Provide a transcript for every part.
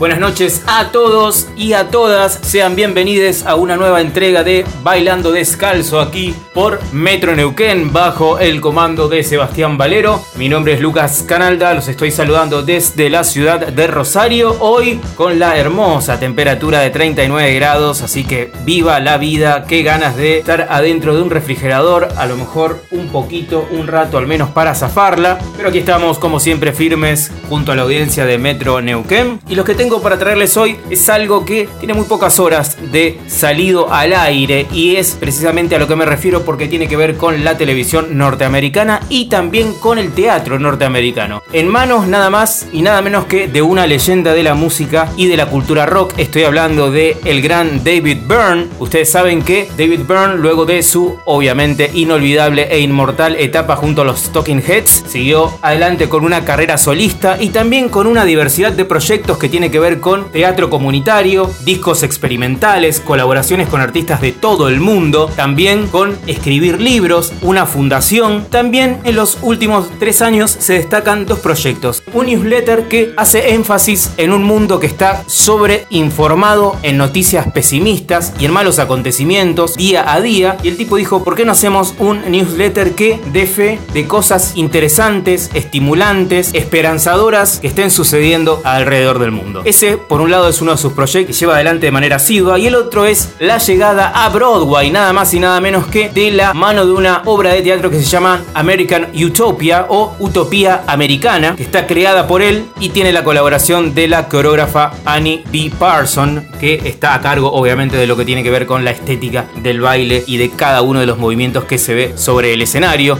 Buenas noches a todos y a todas. Sean bienvenidos a una nueva entrega de Bailando Descalzo aquí por Metro Neuquén bajo el comando de Sebastián Valero. Mi nombre es Lucas Canalda, los estoy saludando desde la ciudad de Rosario hoy con la hermosa temperatura de 39 grados, así que viva la vida, qué ganas de estar adentro de un refrigerador, a lo mejor un poquito, un rato al menos para zafarla, pero aquí estamos como siempre firmes junto a la audiencia de Metro Neuquén y los que para traerles hoy es algo que tiene muy pocas horas de salido al aire y es precisamente a lo que me refiero porque tiene que ver con la televisión norteamericana y también con el teatro norteamericano. En manos nada más y nada menos que de una leyenda de la música y de la cultura rock. Estoy hablando de el gran David Byrne. Ustedes saben que David Byrne luego de su obviamente inolvidable e inmortal etapa junto a los Talking Heads siguió adelante con una carrera solista y también con una diversidad de proyectos que tiene que ver con teatro comunitario, discos experimentales, colaboraciones con artistas de todo el mundo, también con escribir libros, una fundación. También en los últimos tres años se destacan dos proyectos. Un newsletter que hace énfasis en un mundo que está sobreinformado en noticias pesimistas y en malos acontecimientos día a día. Y el tipo dijo, ¿por qué no hacemos un newsletter que dé fe de cosas interesantes, estimulantes, esperanzadoras que estén sucediendo alrededor del mundo? Ese, por un lado, es uno de sus proyectos que lleva adelante de manera asidua y el otro es la llegada a Broadway, nada más y nada menos que de la mano de una obra de teatro que se llama American Utopia o Utopía Americana, que está creada por él y tiene la colaboración de la coreógrafa Annie B. Parson, que está a cargo obviamente de lo que tiene que ver con la estética del baile y de cada uno de los movimientos que se ve sobre el escenario.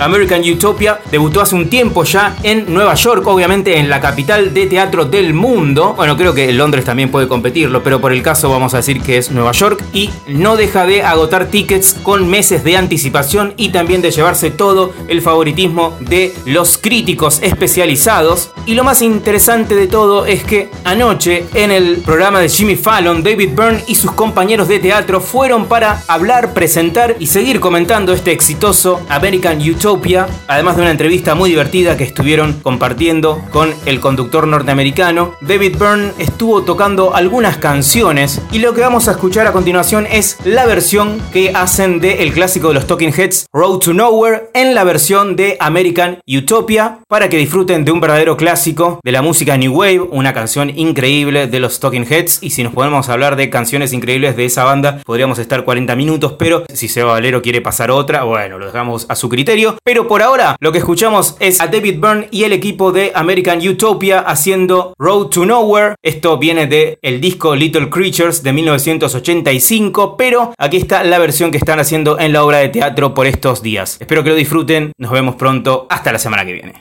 American Utopia debutó hace un tiempo ya en Nueva York, obviamente en la capital de teatro del mundo. Bueno, creo que Londres también puede competirlo, pero por el caso vamos a decir que es Nueva York y no deja de agotar tickets con meses de anticipación y también de llevarse todo el favoritismo de los críticos especializados. Y lo más interesante de todo es que anoche en el programa de Jimmy Fallon, David Byrne y sus compañeros de teatro fueron para hablar, presentar y seguir comentando este exitoso American Utopia además de una entrevista muy divertida que estuvieron compartiendo con el conductor norteamericano. David Byrne estuvo tocando algunas canciones y lo que vamos a escuchar a continuación es la versión que hacen del el clásico de los Talking Heads, Road to Nowhere, en la versión de American Utopia, para que disfruten de un verdadero clásico de la música New Wave, una canción increíble de los Talking Heads. Y si nos podemos hablar de canciones increíbles de esa banda, podríamos estar 40 minutos, pero si Seba Valero quiere pasar otra, bueno, lo dejamos a su criterio. Pero por ahora lo que escuchamos es a David Byrne y el equipo de American Utopia haciendo Road to Nowhere. Esto viene de el disco Little Creatures de 1985, pero aquí está la versión que están haciendo en la obra de teatro por estos días. Espero que lo disfruten, nos vemos pronto, hasta la semana que viene.